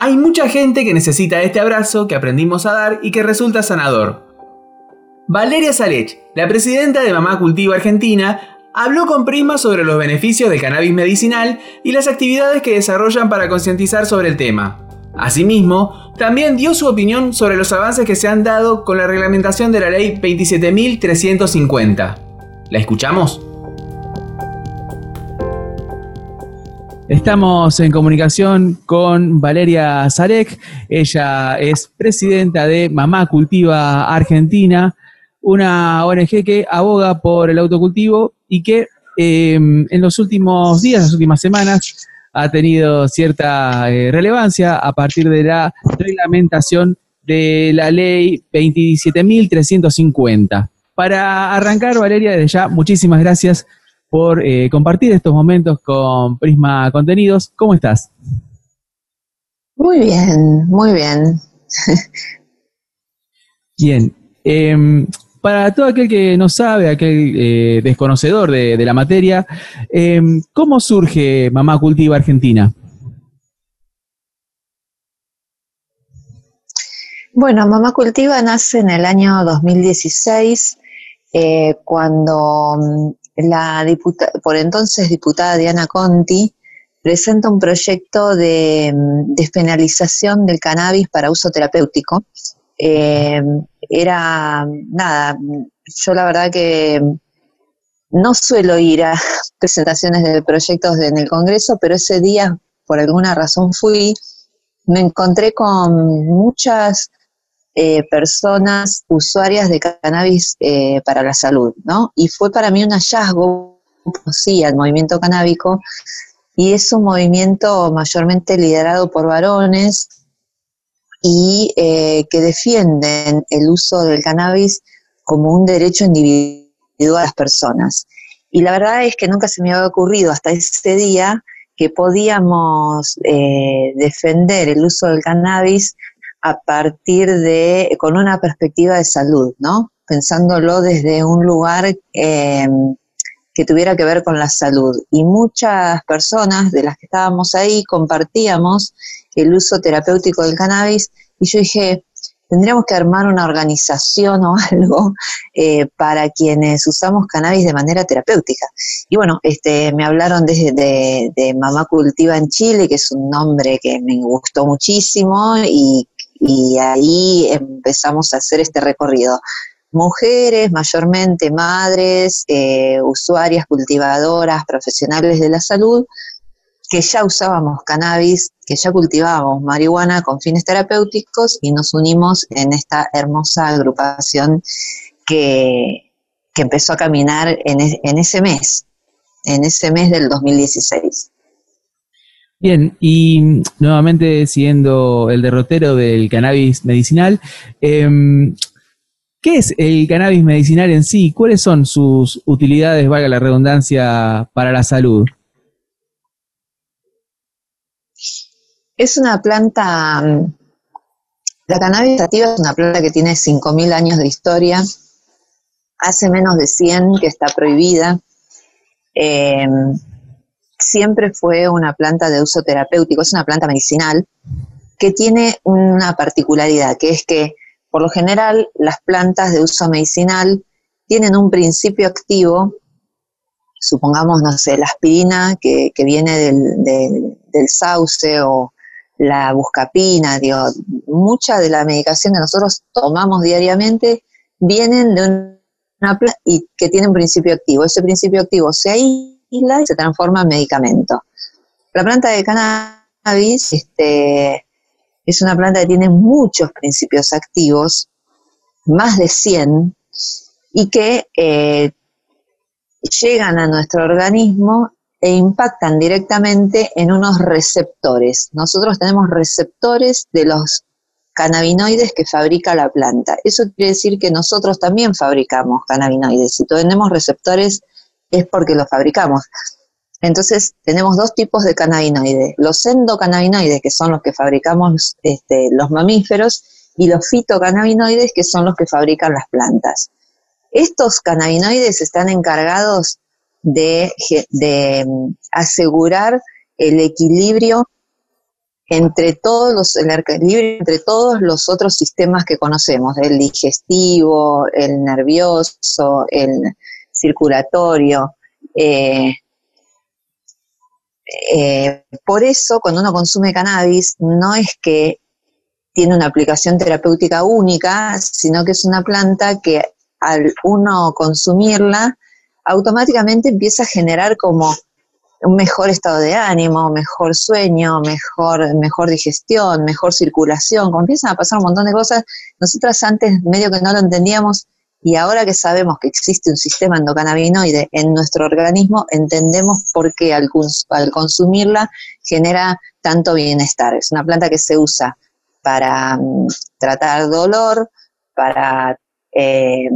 Hay mucha gente que necesita este abrazo que aprendimos a dar y que resulta sanador. Valeria Salech, la presidenta de Mamá Cultivo Argentina, habló con Prisma sobre los beneficios del cannabis medicinal y las actividades que desarrollan para concientizar sobre el tema. Asimismo, también dio su opinión sobre los avances que se han dado con la reglamentación de la ley 27.350. ¿La escuchamos? Estamos en comunicación con Valeria Zarek. Ella es presidenta de Mamá Cultiva Argentina, una ONG que aboga por el autocultivo y que em, en los últimos días, las últimas semanas, ha tenido cierta eh, relevancia a partir de la reglamentación de la ley 27.350. Para arrancar, Valeria, desde ya, muchísimas gracias por eh, compartir estos momentos con Prisma Contenidos. ¿Cómo estás? Muy bien, muy bien. bien. Em, para todo aquel que no sabe, aquel eh, desconocedor de, la materia, em, ¿cómo surge Mamá Cultiva Argentina? Bueno, Mamá Cultiva nace en el año 2016, eh, cuando la por entonces diputada Diana Conti presenta un proyecto de mm, despenalización del cannabis para uso terapéutico. Eh, era, nada, yo la verdad que no suelo ir a presentaciones de proyectos en el Congreso, pero ese día, por alguna razón fui, me encontré con muchas eh, personas usuarias de cannabis eh, para la salud, ¿no? Y fue para mí un hallazgo, sí, al movimiento canábico, y es un movimiento mayormente liderado por varones, y eh, que defienden el uso del cannabis como un derecho individual a las personas. Y la verdad es que nunca se me había ocurrido hasta ese día que podíamos eh, defender el uso del cannabis a partir de, con una perspectiva de salud, ¿no? Pensándolo desde un lugar em, que tuviera que ver con la salud. Y muchas personas de las que estábamos ahí compartíamos el uso terapéutico del cannabis y yo dije, tendríamos que armar una organización o algo eh, para quienes usamos cannabis de manera terapéutica. Y bueno, este, me hablaron de, de, Mamá Cultiva en Chile, que es un nombre que me gustó muchísimo y, y ahí empezamos a hacer este recorrido. Mujeres, mayormente madres, eh, usuarias, cultivadoras, profesionales de la salud, que ya usábamos cannabis, que ya cultivábamos marihuana con fines terapéuticos y nos unimos en esta hermosa agrupación que, empezó a caminar en, en ese mes, en ese mes del 2016. Bien, y nuevamente siguiendo el derrotero del cannabis medicinal, em, ¿qué es el cannabis medicinal en sí? ¿Cuáles son sus utilidades, valga la redundancia, para la salud? Es una planta, mm, la cannabis sativa es una planta que tiene 5.000 años de historia, hace menos de 100 que está prohibida. Em, siempre fue una planta de uso terapéutico, es una planta medicinal que tiene una particularidad, que es que por lo general las plantas de uso medicinal tienen un principio activo, supongamos, no sé, la aspirina que, viene del, del sauce o la buscapina, digo, mucha de la medicación que nosotros tomamos diariamente vienen de una planta y que tiene un principio activo. Ese principio activo se y se transforma en medicamento. La planta de cannabis este, es una planta que tiene muchos principios activos, más de 100, y que eh, llegan a nuestro organismo e impactan directamente en unos receptores. Nosotros tenemos receptores de los cannabinoides que fabrica la planta. Eso quiere decir que nosotros también fabricamos cannabinoides. Si tenemos receptores es porque los fabricamos. Entonces, tenemos dos tipos de cannabinoides. Los endocannabinoides, que son los que fabricamos este, los mamíferos, y los fitocannabinoides, que son los que fabrican las plantas. Estos cannabinoides están encargados de, mm, asegurar el equilibrio entre todos los, el libre entre todos los otros sistemas que conocemos, el digestivo, el nervioso, el circulatorio. Eh, eh, por eso, cuando uno consume cannabis, no es que tiene una aplicación terapéutica única, sino que es una planta que al uno consumirla, automáticamente empieza a generar como un mejor estado de ánimo, mejor sueño, mejor, mejor digestión, mejor circulación, como a pasar un montón de cosas, nosotras antes medio que no lo entendíamos y ahora que sabemos que existe un sistema endocannabinoide en nuestro organismo, entendemos por qué al, consumirla genera tanto bienestar. Es una planta que se usa para mm, tratar dolor, para eh,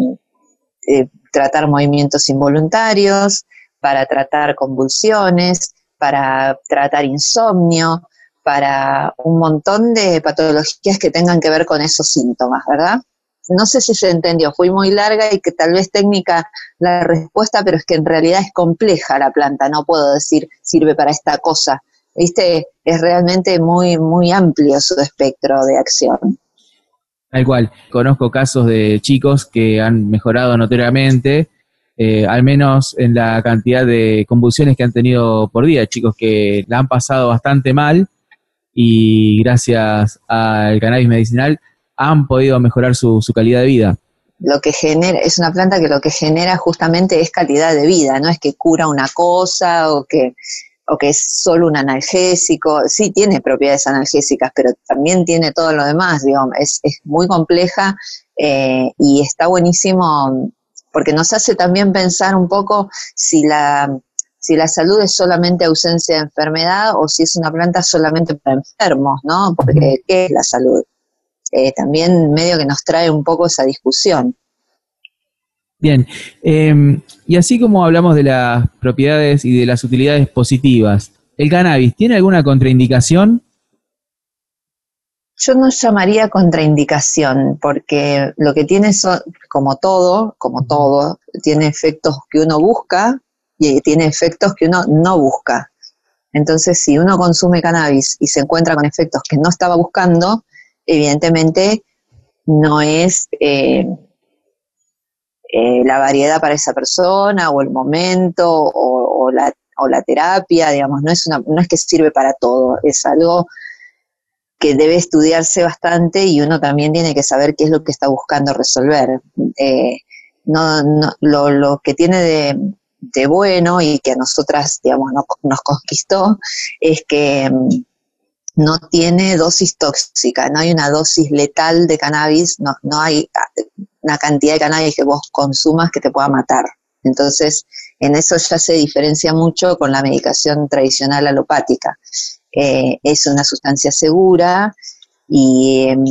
eh, tratar movimientos involuntarios, para tratar convulsiones, para tratar insomnio, para un montón de patologías que tengan que ver con esos síntomas, ¿verdad? No sé si se entendió, fui muy larga y que tal vez técnica la respuesta, pero es que en realidad es compleja la planta, no puedo decir sirve para esta cosa. ¿Viste? Es realmente muy, muy amplio su espectro de acción. Tal cual. Conozco casos de chicos que han mejorado notoriamente eh, al menos en la cantidad de convulsiones que han tenido por día, chicos que la han pasado bastante mal y gracias al cannabis medicinal han podido mejorar su, calidad de vida. Lo que genera, es una planta que lo que genera justamente es calidad de vida, no es que cura una cosa o que, o que es solo un analgésico, sí tiene propiedades analgésicas, pero también tiene todo lo demás, digamos, es, muy compleja eh, y está buenísimo porque nos hace también pensar un poco si la, si la salud es solamente ausencia de enfermedad o si es una planta solamente para enfermos, ¿no? Porque ¿qué es la salud? Eh, también medio que nos trae un poco esa discusión. Bien, em, y así como hablamos de las propiedades y de las utilidades positivas, ¿el cannabis tiene alguna contraindicación? Yo no llamaría contraindicación, porque lo que tiene son, como todo, como todo, tiene efectos que uno busca y tiene efectos que uno no busca. Entonces, si uno consume cannabis y se encuentra con efectos que no estaba buscando, evidentemente no es eh, eh, la variedad para esa persona o el momento o, la, o la terapia, digamos, no es, no es que sirve para todo, es algo que debe estudiarse bastante y uno también tiene que saber qué es lo que está buscando resolver. Eh, no, lo, lo, que tiene de, de, bueno y que a nosotras, digamos, nos conquistó es que mm, no tiene dosis tóxica, no hay una dosis letal de cannabis, no, no hay ah, una cantidad de cannabis que vos consumas que te pueda matar. Entonces, en eso ya se diferencia mucho con la medicación tradicional alopática. Eh, es una sustancia segura y, em,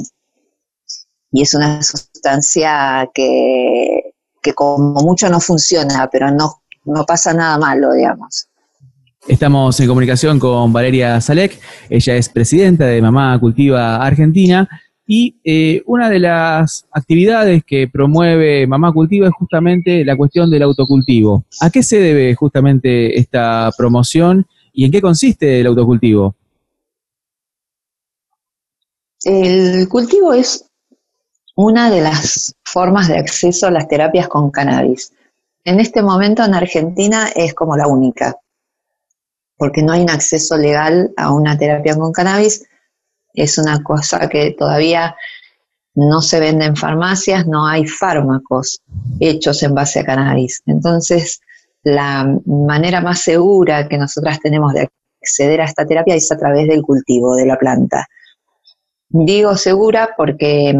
y es una sustancia que, que, como mucho no funciona, pero no, no pasa nada malo, digamos. Estamos en comunicación con Valeria Salek, ella es presidenta de Mamá Cultiva Argentina y eh, una de las actividades que promueve Mamá Cultiva es justamente la cuestión del autocultivo. ¿A qué se debe justamente esta promoción ¿Y en qué consiste el autocultivo? El cultivo es una de las formas de acceso a las terapias con cannabis. En este momento en Argentina es como la única, porque no hay un acceso legal a una terapia con cannabis. Es una cosa que todavía no se vende en farmacias, no hay fármacos hechos en base a cannabis. Entonces, la manera más segura que nosotras tenemos de acceder a esta terapia es a través del cultivo de la planta. Digo segura porque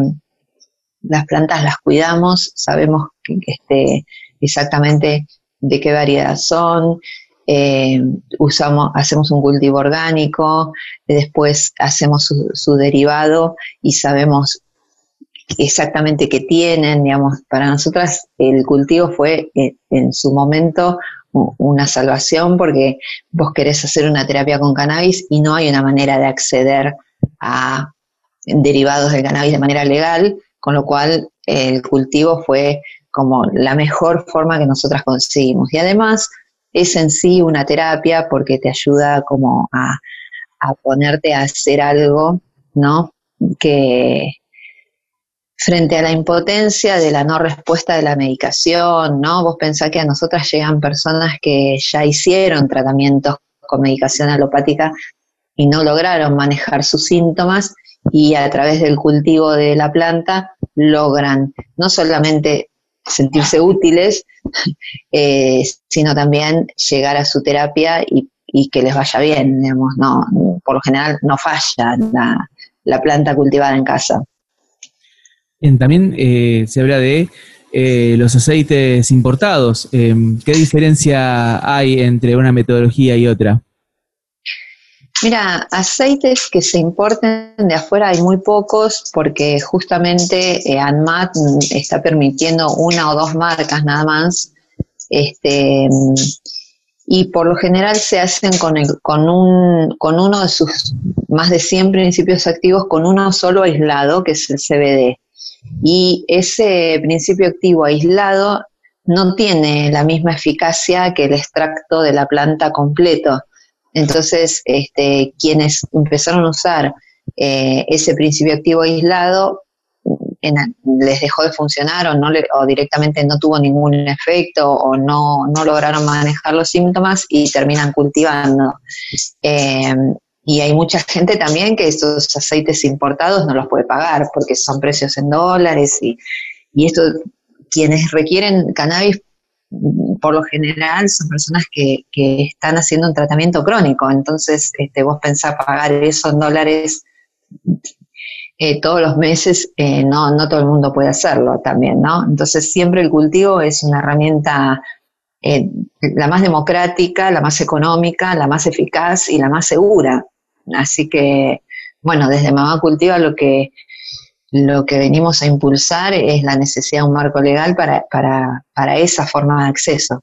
las plantas las cuidamos, sabemos que, este, exactamente de qué variedad son, eh, usamos, hacemos un cultivo orgánico, después hacemos su, su derivado y sabemos exactamente qué tienen, digamos, para nosotras el cultivo fue eh, en, su momento una salvación porque vos querés hacer una terapia con cannabis y no hay una manera de acceder a derivados de cannabis de manera legal, con lo cual el cultivo fue como la mejor forma que nosotras conseguimos. Y además es en sí una terapia porque te ayuda como a, a ponerte a hacer algo, ¿no? Que frente a la impotencia de la no respuesta de la medicación, ¿no? Vos pensás que a nosotras llegan personas que ya hicieron tratamientos con medicación alopática y no lograron manejar sus síntomas y a través del cultivo de la planta logran no solamente sentirse útiles, eh, sino también llegar a su terapia y, que les vaya bien, digamos, no, por lo general no falla la, planta cultivada en casa. también eh, se habla de eh, los aceites importados. ¿Qué diferencia hay entre una metodología y otra? Mira, aceites que se importen de afuera hay muy pocos porque justamente eh, ANMAT está permitiendo una o dos marcas nada más. Este, y por lo general se hacen con, con, un, con uno de sus más de 100 principios activos, con uno solo aislado, que es el CBD. Y ese principio activo aislado no tiene la misma eficacia que el extracto de la planta completo. Entonces, este, quienes empezaron a usar eh, ese principio activo aislado, les dejó de funcionar o, no o directamente no tuvo ningún efecto o no, lograron manejar los síntomas y terminan cultivando. Eh, y hay mucha gente también que esos aceites importados no los puede pagar porque son precios en dólares y, y esto, quienes requieren cannabis por lo general son personas que, están haciendo un tratamiento crónico, entonces este, vos pensás pagar eso en dólares eh, todos los meses, eh, no, no todo el mundo puede hacerlo también, ¿no? Entonces siempre el cultivo es una herramienta eh, la más democrática, la más económica, la más eficaz y la más segura. Así que, bueno, desde Mamá Cultiva lo que lo que venimos a impulsar es la necesidad de un marco legal para, para, esa forma de acceso.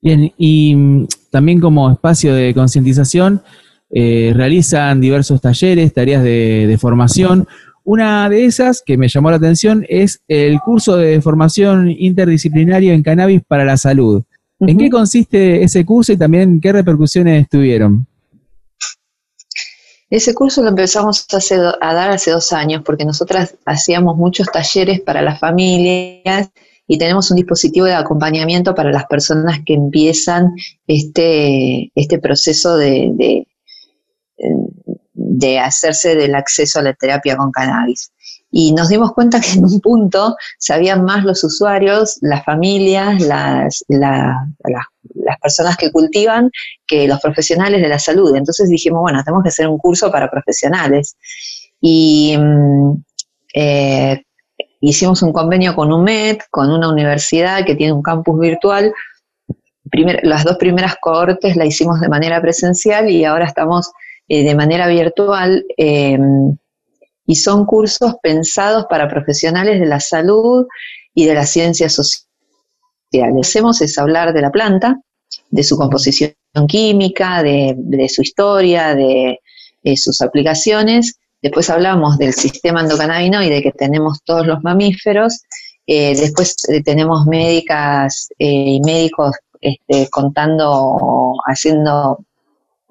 Bien, y mm, también como espacio de concientización, eh, realizan diversos talleres, tareas de, formación. Una de esas que me llamó la atención es el curso de formación interdisciplinario en cannabis para la salud. ¿En qué consiste ese curso y también qué repercusiones tuvieron? Ese curso lo empezamos a, dar hace dos años porque nosotras hacíamos muchos talleres para las familias y tenemos un dispositivo de acompañamiento para las personas que empiezan este, este proceso de, de hacerse del acceso a la terapia con cannabis. Y nos dimos cuenta que en un punto sabían más los usuarios, las familias, las, las personas que cultivan que los profesionales de la salud. Entonces dijimos, bueno, tenemos que hacer un curso para profesionales. Y mm, eh, hicimos un convenio con UMED, con una universidad que tiene un campus virtual. las dos primeras cohortes la hicimos de manera presencial y ahora estamos eh, de manera virtual. Eh, y son cursos pensados para profesionales de la salud y de las ciencias sociales. Hacemos es hablar de la planta, de su composición química, de, su historia, de, sus aplicaciones. Después hablamos del sistema endocannabinoide que tenemos todos los mamíferos. Eh, después eh, tenemos médicas eh, y médicos este, contando, haciendo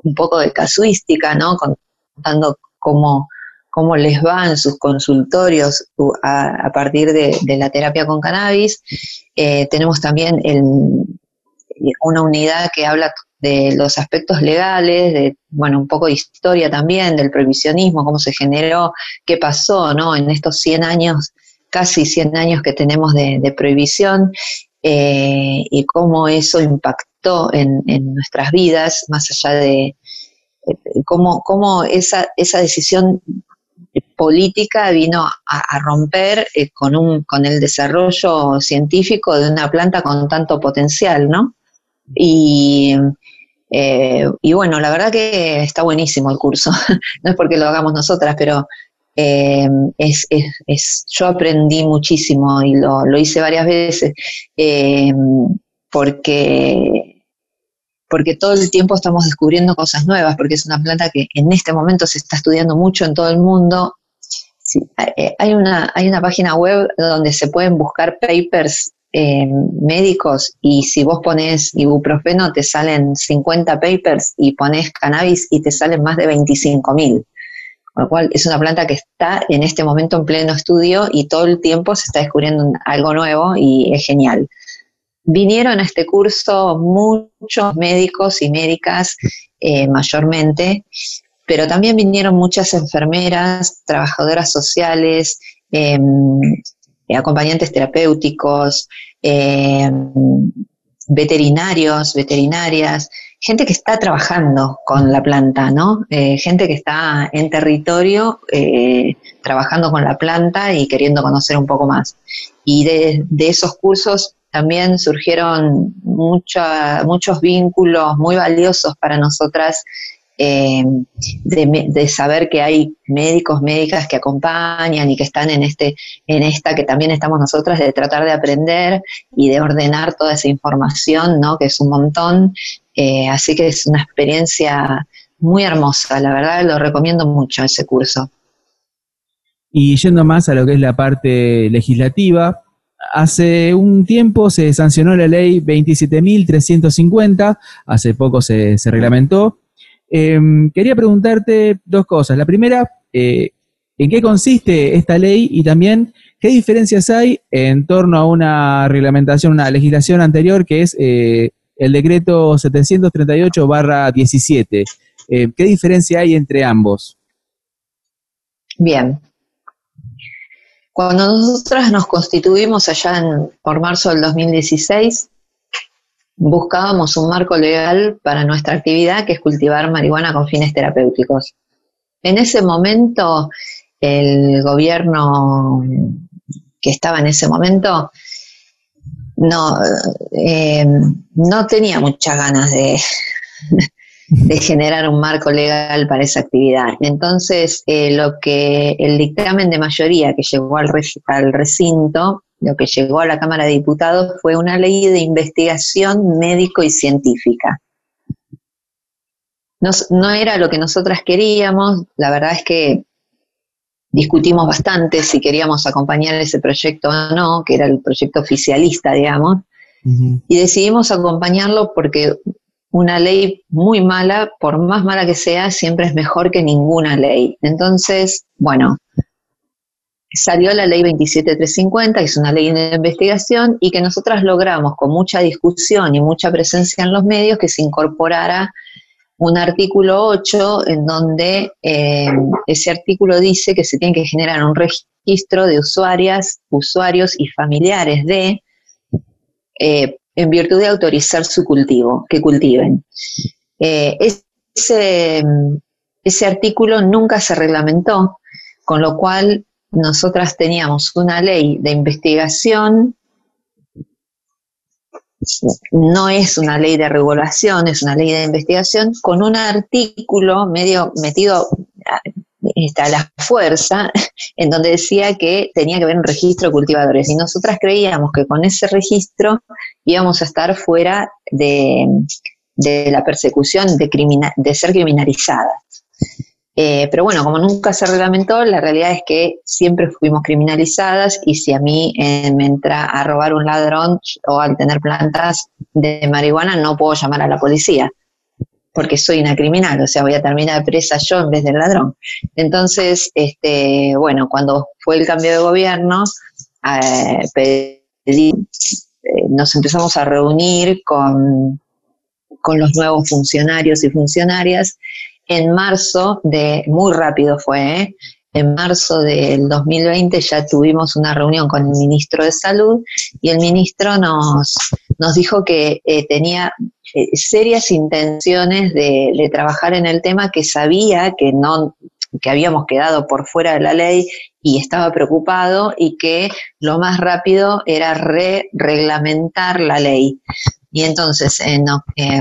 un poco de casuística, ¿no? Contando cómo cómo les va en sus consultorios a, partir de, la terapia con cannabis. Eh, tenemos también una unidad que habla de los aspectos legales, de, bueno, un poco de historia también, del prohibicionismo, cómo se generó, qué pasó, ¿no? En estos 100 años, casi 100 años que tenemos de, prohibición, eh, y cómo eso impactó en, nuestras vidas, más allá de eh, cómo, cómo esa, esa decisión política vino a, romper eh, con, un, con el desarrollo científico de una planta con tanto potencial, ¿no? Y, eh, y bueno, la verdad que está buenísimo el curso, no es porque lo hagamos nosotras, pero eh, es, es, yo aprendí muchísimo y lo, lo hice varias veces porque, porque todo el tiempo estamos descubriendo cosas nuevas, porque es una planta que en este momento se está estudiando mucho en todo el mundo. Sí, eh, hay una, hay una página web donde se pueden buscar papers eh, médicos y si vos pones ibuprofeno te salen 50 papers y pones cannabis y te salen más de 25 mil. Con lo cual es una planta que está en este momento en pleno estudio y todo el tiempo se está descubriendo algo nuevo y es genial. Vinieron a este curso muchos médicos y médicas eh, mayormente, pero también vinieron muchas enfermeras, trabajadoras sociales, em, acompañantes terapéuticos, em, veterinarios, veterinarias, gente que está trabajando con la planta, ¿no? Eh, gente que está en territorio eh, trabajando con la planta y queriendo conocer un poco más. Y de, esos cursos también surgieron muchos vínculos muy valiosos para nosotras eh, de, saber que hay médicos, médicas que acompañan y que están en este, en esta que también estamos nosotras de tratar de aprender y de ordenar toda esa información, ¿no? Que es un montón. Eh, así que es una experiencia muy hermosa, la verdad lo recomiendo mucho ese curso. Y yendo más a lo que es la parte legislativa, hace un tiempo se sancionó la ley 27.350, hace poco se, se reglamentó, Em, quería preguntarte dos cosas. La primera, eh, ¿en qué consiste esta ley? Y también, ¿qué diferencias hay en torno a una reglamentación, una legislación anterior que es eh, el decreto 738-17? Eh, ¿Qué diferencia hay entre ambos? Bien. Cuando nosotras nos constituimos allá en, por marzo del 2016, buscábamos un marco legal para nuestra actividad, que es cultivar marihuana con fines terapéuticos. En ese momento, el gobierno que estaba en ese momento no, eh, no tenía muchas ganas de, generar un marco legal para esa actividad. Entonces, eh, lo que el dictamen de mayoría que llegó al, al recinto lo que llegó a la Cámara de Diputados fue una ley de investigación médico y científica. no era lo que nosotras queríamos, la verdad es que discutimos bastante si queríamos acompañar ese proyecto o no, que era el proyecto oficialista, digamos, y decidimos acompañarlo porque una ley muy mala, por más mala que sea, siempre es mejor que ninguna ley. Entonces, bueno, salió la ley 27350, que es una ley de investigación, y que nosotras logramos con mucha discusión y mucha presencia en los medios que se incorporara un artículo 8 en donde eh, ese artículo dice que se tiene que generar un registro de usuarias, usuarios y familiares de, eh, en virtud de autorizar su cultivo, que cultiven. Eh, ese, ese artículo nunca se reglamentó, con lo cual nosotras teníamos una ley de investigación, no es una ley de regulación, es una ley de investigación, con un artículo medio metido a la fuerza, en donde decía que tenía que haber un registro de cultivadores. Y nosotras creíamos que con ese registro íbamos a estar fuera de, la persecución de, de ser criminalizadas. Eh, pero bueno, como nunca se reglamentó, la realidad es que siempre fuimos criminalizadas y si a mí eh, me entra a robar un ladrón o al tener plantas de marihuana, no puedo llamar a la policía porque soy una criminal, o sea, voy a terminar presa yo en vez del ladrón. Entonces, este, bueno, cuando fue el cambio de gobierno, eh, nos empezamos a reunir con, con los nuevos funcionarios y funcionarias en marzo de, muy rápido fue, ¿eh? en marzo del 2020 ya tuvimos una reunión con el ministro de Salud y el ministro nos, nos dijo que eh, tenía eh, serias intenciones de, trabajar en el tema, que sabía que no que habíamos quedado por fuera de la ley y estaba preocupado y que lo más rápido era re-reglamentar la ley. Y entonces, en,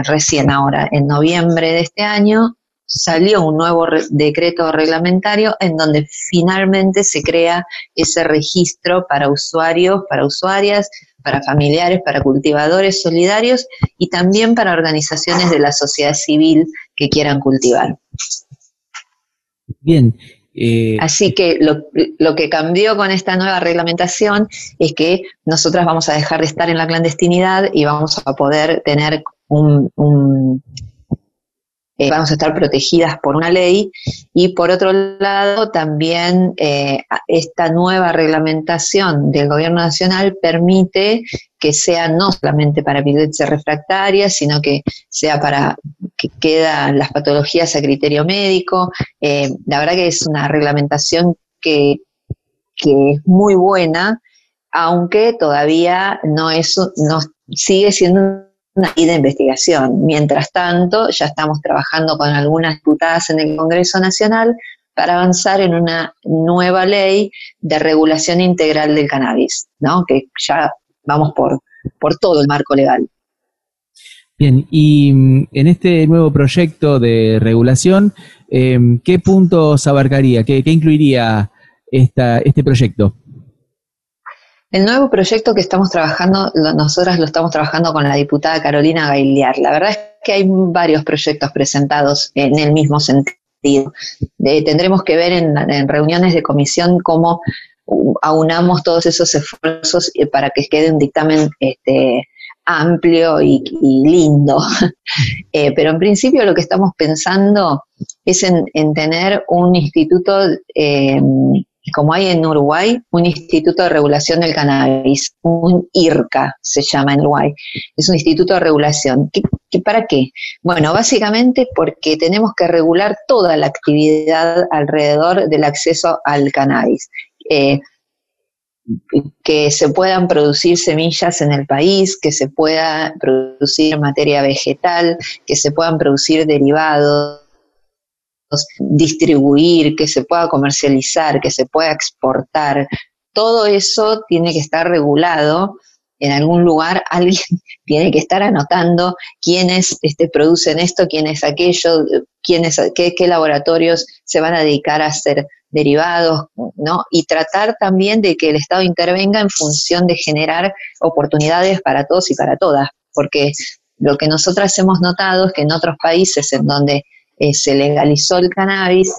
recién ahora, en noviembre de este año, salió un nuevo decreto reglamentario en donde finalmente se crea ese registro para usuarios, para usuarias, para familiares, para cultivadores solidarios y también para organizaciones de la sociedad civil que quieran cultivar. Bien, Eh, Así que lo, que cambió con esta nueva reglamentación es que nosotras vamos a dejar de estar en la clandestinidad y vamos a poder tener un, eh, vamos a estar protegidas por una ley y por otro lado también eh, esta nueva reglamentación del gobierno nacional permite que sea no solamente para epilepsia refractaria, sino que sea para que quedan las patologías a criterio médico. Eh, la verdad que es una reglamentación que, que es muy buena, aunque todavía no es, no sigue siendo una de investigación. Mientras tanto, ya estamos trabajando con algunas diputadas en el Congreso Nacional para avanzar en una nueva ley de regulación integral del cannabis, ¿no? que ya vamos por, por todo el marco legal. Bien, y mm, en este nuevo proyecto de regulación, em, ¿qué puntos abarcaría, qué, qué incluiría esta, este proyecto? El nuevo proyecto que estamos trabajando, nosotras lo estamos trabajando con la diputada Carolina Gailiar. La verdad es que hay varios proyectos presentados en el mismo sentido. tendremos que ver en, reuniones de comisión cómo aunamos todos esos esfuerzos eh, para que quede un dictamen este, amplio y, lindo. Eh, pero en principio lo que estamos pensando es en, tener un instituto eh, como hay en Uruguay, un Instituto de Regulación del Cannabis, un IRCA se llama en Uruguay. Es un instituto de regulación. para qué? Bueno, básicamente porque tenemos que regular toda la actividad alrededor del acceso al cannabis. Eh, que se puedan producir semillas en el país, que se pueda producir materia vegetal, que se puedan producir derivados distribuir, que se pueda comercializar, que se pueda exportar, todo eso tiene que estar regulado. En algún lugar alguien tiene que estar anotando quiénes este, producen esto, quiénes aquello, quiénes, qué, qué laboratorios se van a dedicar a hacer derivados, ¿no? Y tratar también de que el Estado intervenga en función de generar oportunidades para todos y para todas, porque lo que nosotras hemos notado es que en otros países en donde eh, se legalizó el cannabis,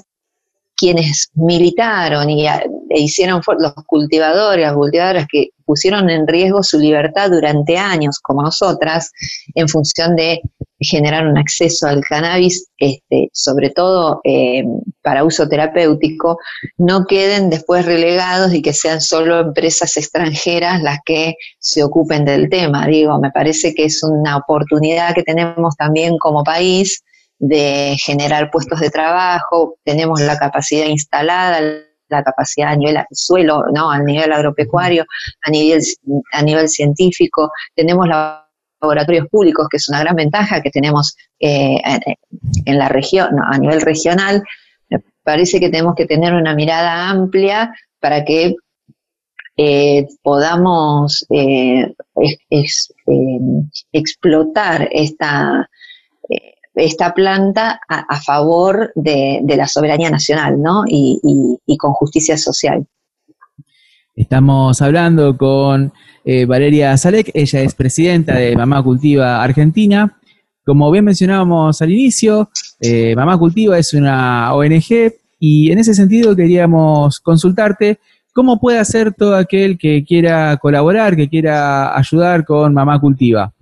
quienes militaron y e hicieron los cultivadores, las cultivadoras que pusieron en riesgo su libertad durante años, como nosotras, en función de generar un acceso al cannabis, este, sobre todo eh, para uso terapéutico, no queden después relegados y que sean solo empresas extranjeras las que se ocupen del tema. Digo, me parece que es una oportunidad que tenemos también como país de generar puestos de trabajo, tenemos la capacidad instalada, la capacidad a nivel suelo, ¿no? a nivel agropecuario, a nivel, a nivel científico, tenemos laboratorios públicos, que es una gran ventaja que tenemos eh, en la región, a nivel regional. Me parece que tenemos que tener una mirada amplia para que eh, podamos eh, explotar esta esta planta a, favor de, la soberanía nacional ¿no? y, con justicia social. Estamos hablando con eh, Valeria Salek, ella es presidenta de Mamá Cultiva Argentina. Como bien mencionábamos al inicio, eh, Mamá Cultiva es una ONG y en ese sentido queríamos consultarte cómo puede hacer todo aquel que quiera colaborar, que quiera ayudar con Mamá Cultiva.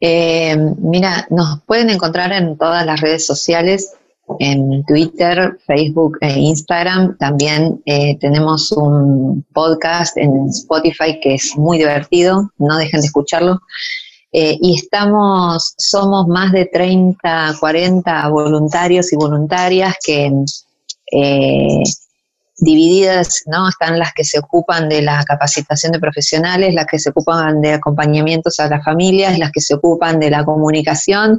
Eh, mira, nos pueden encontrar en todas las redes sociales, en Twitter, Facebook e Instagram. También eh, tenemos un podcast en Spotify que es muy divertido, no dejen de escucharlo. Eh, y estamos, somos más de 30, 40 voluntarios y voluntarias que divididas, ¿no? Están las que se ocupan de la capacitación de profesionales, las que se ocupan de acompañamientos a las familias, las que se ocupan de la comunicación.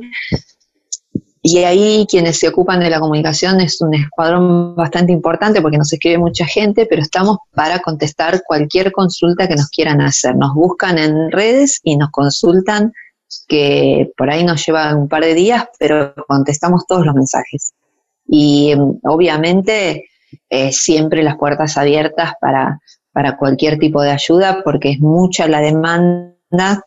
Y ahí quienes se ocupan de la comunicación es un escuadrón bastante importante porque nos escribe mucha gente, pero estamos para contestar cualquier consulta que nos quieran hacer. Nos buscan en redes y nos consultan, que por ahí nos lleva un par de días, pero contestamos todos los mensajes. Y obviamente eh, siempre las puertas abiertas para, para cualquier tipo de ayuda, porque es mucha la demanda,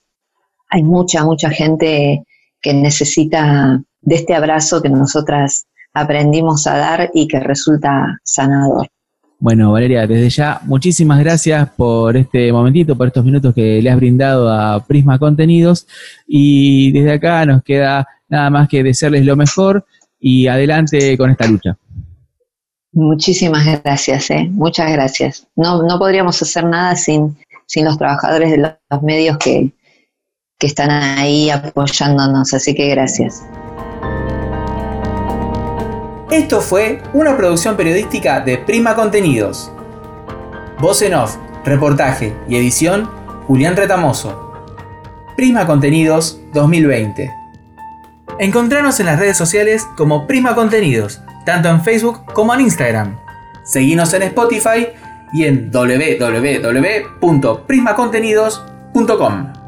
hay mucha, mucha gente que necesita de este abrazo que nosotras aprendimos a dar y que resulta sanador. Bueno, Valeria, desde ya, muchísimas gracias por este momentito, por estos minutos que le has brindado a Prisma Contenidos. Y desde acá nos queda nada más que desearles lo mejor y adelante con esta lucha. Muchísimas gracias, ¿eh? muchas gracias. No, no podríamos hacer nada sin, sin los trabajadores de los medios que, que están ahí apoyándonos, así que gracias. Esto fue una producción periodística de Prima Contenidos. Voz en off, reportaje y edición, Julián Retamoso. Prima Contenidos 2020. Encontranos en las redes sociales como Prima Contenidos, tanto en Facebook como en Instagram. Seguinos en Spotify y en www.prismacontenidos.com.